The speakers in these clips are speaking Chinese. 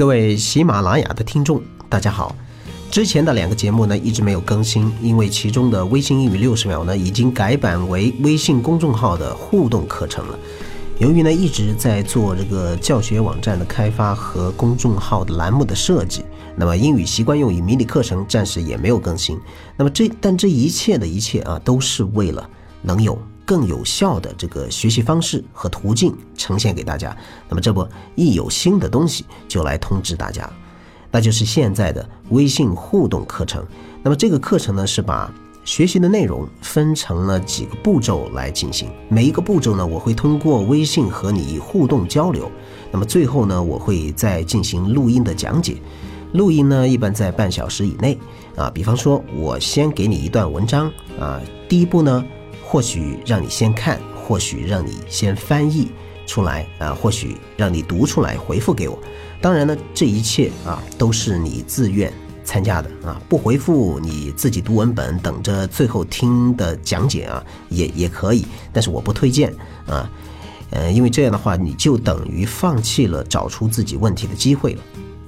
各位喜马拉雅的听众，大家好。之前的两个节目呢一直没有更新，因为其中的微信英语六十秒呢已经改版为微信公众号的互动课程了。由于呢一直在做这个教学网站的开发和公众号的栏目的设计，那么英语习惯用语迷你课程暂时也没有更新。那么这但这一切的一切啊，都是为了能有。更有效的这个学习方式和途径呈现给大家。那么这不一有新的东西就来通知大家，那就是现在的微信互动课程。那么这个课程呢是把学习的内容分成了几个步骤来进行。每一个步骤呢，我会通过微信和你互动交流。那么最后呢，我会再进行录音的讲解。录音呢一般在半小时以内啊。比方说，我先给你一段文章啊，第一步呢。或许让你先看，或许让你先翻译出来啊，或许让你读出来回复给我。当然呢，这一切啊都是你自愿参加的啊，不回复你自己读文本，等着最后听的讲解啊，也也可以。但是我不推荐啊，呃，因为这样的话你就等于放弃了找出自己问题的机会了，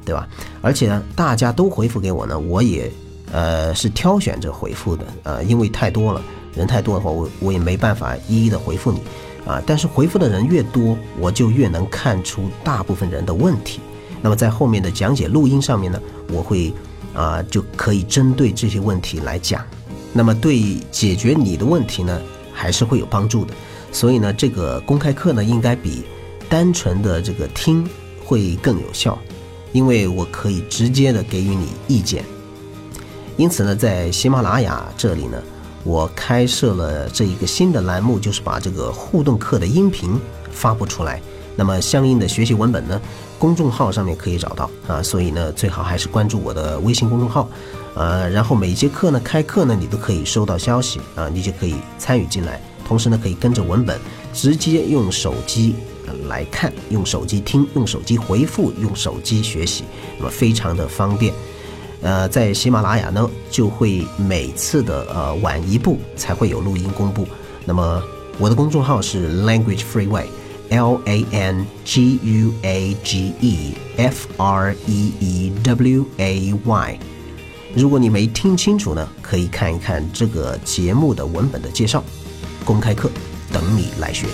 对吧？而且呢，大家都回复给我呢，我也呃是挑选着回复的呃，因为太多了。人太多的话，我我也没办法一一的回复你，啊，但是回复的人越多，我就越能看出大部分人的问题。那么在后面的讲解录音上面呢，我会啊就可以针对这些问题来讲。那么对解决你的问题呢，还是会有帮助的。所以呢，这个公开课呢，应该比单纯的这个听会更有效，因为我可以直接的给予你意见。因此呢，在喜马拉雅这里呢。我开设了这一个新的栏目，就是把这个互动课的音频发布出来。那么相应的学习文本呢，公众号上面可以找到啊。所以呢，最好还是关注我的微信公众号，呃，然后每节课呢开课呢，你都可以收到消息啊，你就可以参与进来。同时呢，可以跟着文本直接用手机来看，用手机听，用手机回复，用手机学习，那么非常的方便。呃，在喜马拉雅呢，就会每次的呃晚一步才会有录音公布。那么我的公众号是 Language Freeway，L A N G U A G E F R E E W A Y。如果你没听清楚呢，可以看一看这个节目的文本的介绍。公开课等你来学。